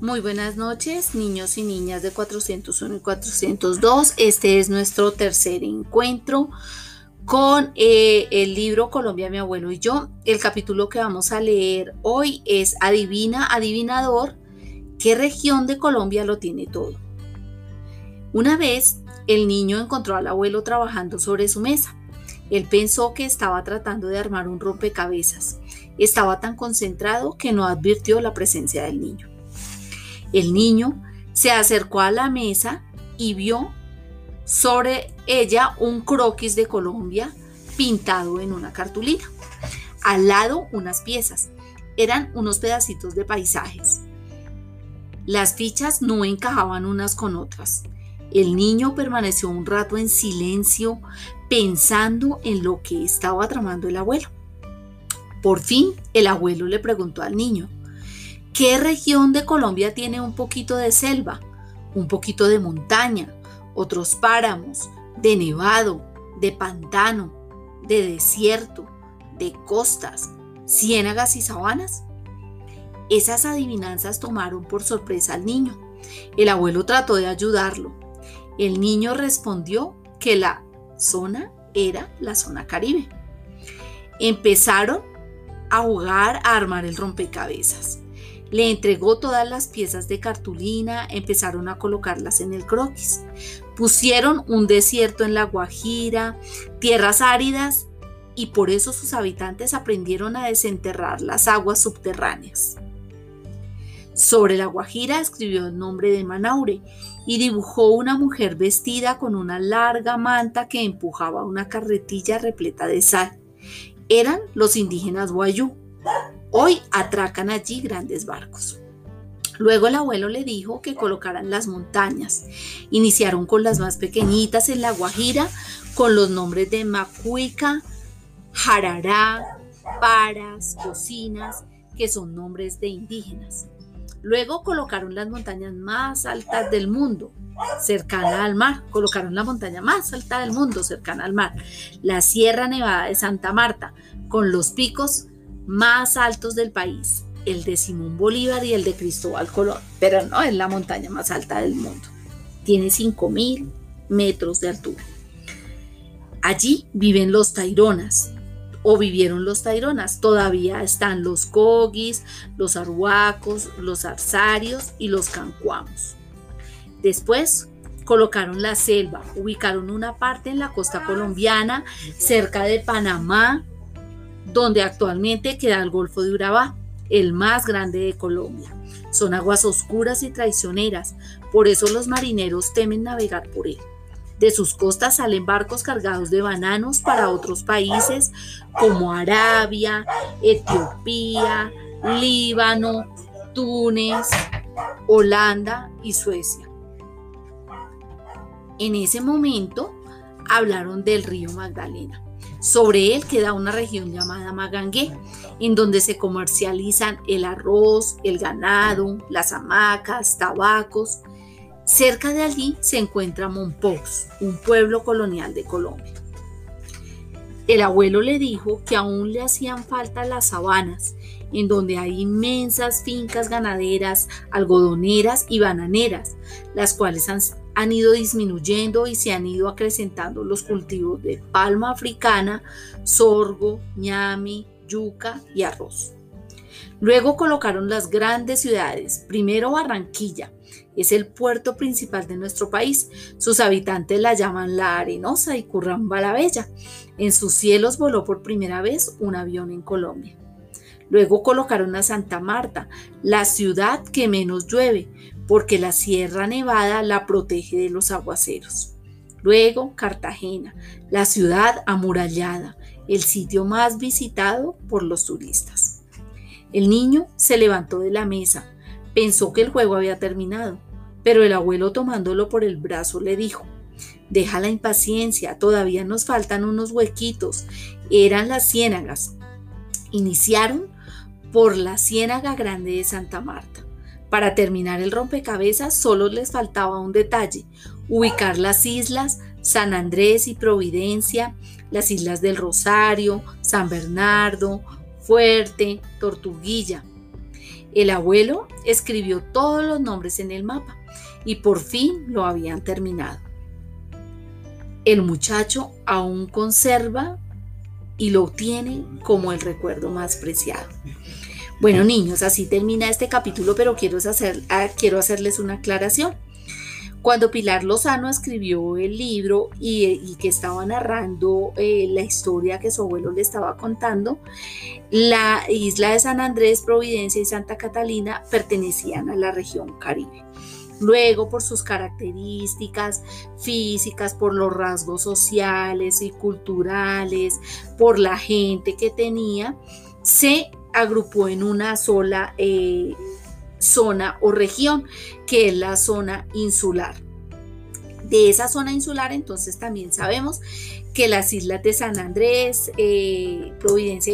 Muy buenas noches, niños y niñas de 401 y 402. Este es nuestro tercer encuentro con eh, el libro Colombia, mi abuelo y yo. El capítulo que vamos a leer hoy es Adivina, adivinador, ¿qué región de Colombia lo tiene todo? Una vez, el niño encontró al abuelo trabajando sobre su mesa. Él pensó que estaba tratando de armar un rompecabezas. Estaba tan concentrado que no advirtió la presencia del niño. El niño se acercó a la mesa y vio sobre ella un croquis de Colombia pintado en una cartulina. Al lado unas piezas. Eran unos pedacitos de paisajes. Las fichas no encajaban unas con otras. El niño permaneció un rato en silencio pensando en lo que estaba tramando el abuelo. Por fin el abuelo le preguntó al niño, ¿Qué región de Colombia tiene un poquito de selva, un poquito de montaña, otros páramos, de nevado, de pantano, de desierto, de costas, ciénagas y sabanas? Esas adivinanzas tomaron por sorpresa al niño. El abuelo trató de ayudarlo. El niño respondió que la zona era la zona caribe. Empezaron a jugar a armar el rompecabezas. Le entregó todas las piezas de cartulina, empezaron a colocarlas en el croquis. Pusieron un desierto en la Guajira, tierras áridas, y por eso sus habitantes aprendieron a desenterrar las aguas subterráneas. Sobre la Guajira escribió el nombre de Manaure y dibujó una mujer vestida con una larga manta que empujaba una carretilla repleta de sal. Eran los indígenas Guayú. Hoy atracan allí grandes barcos. Luego el abuelo le dijo que colocaran las montañas. Iniciaron con las más pequeñitas en La Guajira, con los nombres de Macuica, Jarará, Paras, Cocinas, que son nombres de indígenas. Luego colocaron las montañas más altas del mundo, cercana al mar. Colocaron la montaña más alta del mundo, cercana al mar. La Sierra Nevada de Santa Marta, con los picos más altos del país, el de Simón Bolívar y el de Cristóbal Colón, pero no es la montaña más alta del mundo. Tiene 5.000 metros de altura. Allí viven los taironas, o vivieron los taironas. Todavía están los cogis, los arhuacos, los arsarios y los cancuamos. Después colocaron la selva, ubicaron una parte en la costa colombiana, cerca de Panamá, donde actualmente queda el Golfo de Urabá, el más grande de Colombia. Son aguas oscuras y traicioneras, por eso los marineros temen navegar por él. De sus costas salen barcos cargados de bananos para otros países como Arabia, Etiopía, Líbano, Túnez, Holanda y Suecia. En ese momento hablaron del río Magdalena. Sobre él queda una región llamada Magangué, en donde se comercializan el arroz, el ganado, las hamacas, tabacos. Cerca de allí se encuentra Monpox, un pueblo colonial de Colombia. El abuelo le dijo que aún le hacían falta las sabanas, en donde hay inmensas fincas ganaderas, algodoneras y bananeras, las cuales han, han ido disminuyendo y se han ido acrecentando los cultivos de palma africana, sorgo, ñame, yuca y arroz. Luego colocaron las grandes ciudades, primero Barranquilla, es el puerto principal de nuestro país. Sus habitantes la llaman La Arenosa y Curramba la Bella. En sus cielos voló por primera vez un avión en Colombia. Luego colocaron a Santa Marta, la ciudad que menos llueve, porque la Sierra Nevada la protege de los aguaceros. Luego Cartagena, la ciudad amurallada, el sitio más visitado por los turistas. El niño se levantó de la mesa, pensó que el juego había terminado, pero el abuelo tomándolo por el brazo le dijo, Deja la impaciencia, todavía nos faltan unos huequitos. Eran las ciénagas. Iniciaron por la ciénaga grande de Santa Marta. Para terminar el rompecabezas solo les faltaba un detalle, ubicar las islas San Andrés y Providencia, las islas del Rosario, San Bernardo, Fuerte, Tortuguilla. El abuelo escribió todos los nombres en el mapa y por fin lo habían terminado. El muchacho aún conserva y lo tiene como el recuerdo más preciado. Bueno, niños, así termina este capítulo, pero quiero, hacer, ah, quiero hacerles una aclaración. Cuando Pilar Lozano escribió el libro y, que estaba narrando eh, la historia que su abuelo le estaba contando, la isla de San Andrés, Providencia y Santa Catalina pertenecían a la región Caribe. Luego, por sus características físicas, por los rasgos sociales y culturales, por la gente que tenía, se agrupó en una sola eh, zona o región, que es la zona insular. De esa zona insular, entonces también sabemos que las islas de San Andrés, eh, Providencia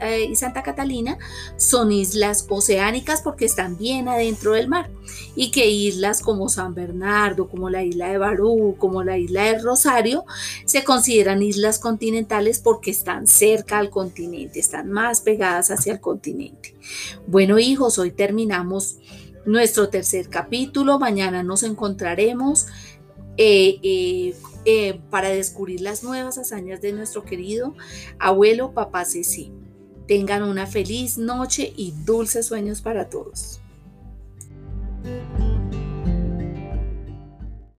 eh, y, Santa Catalina son islas oceánicas porque están bien adentro del mar y que islas como San Bernardo, como la isla de Barú, como la isla de Rosario, se consideran islas continentales porque están cerca al continente, están más pegadas hacia el continente. Bueno hijos, hoy terminamos nuestro tercer capítulo, mañana nos encontraremos. Eh, eh, para descubrir las nuevas hazañas de nuestro querido abuelo papá Ceci. Tengan una feliz noche y dulces sueños para todos.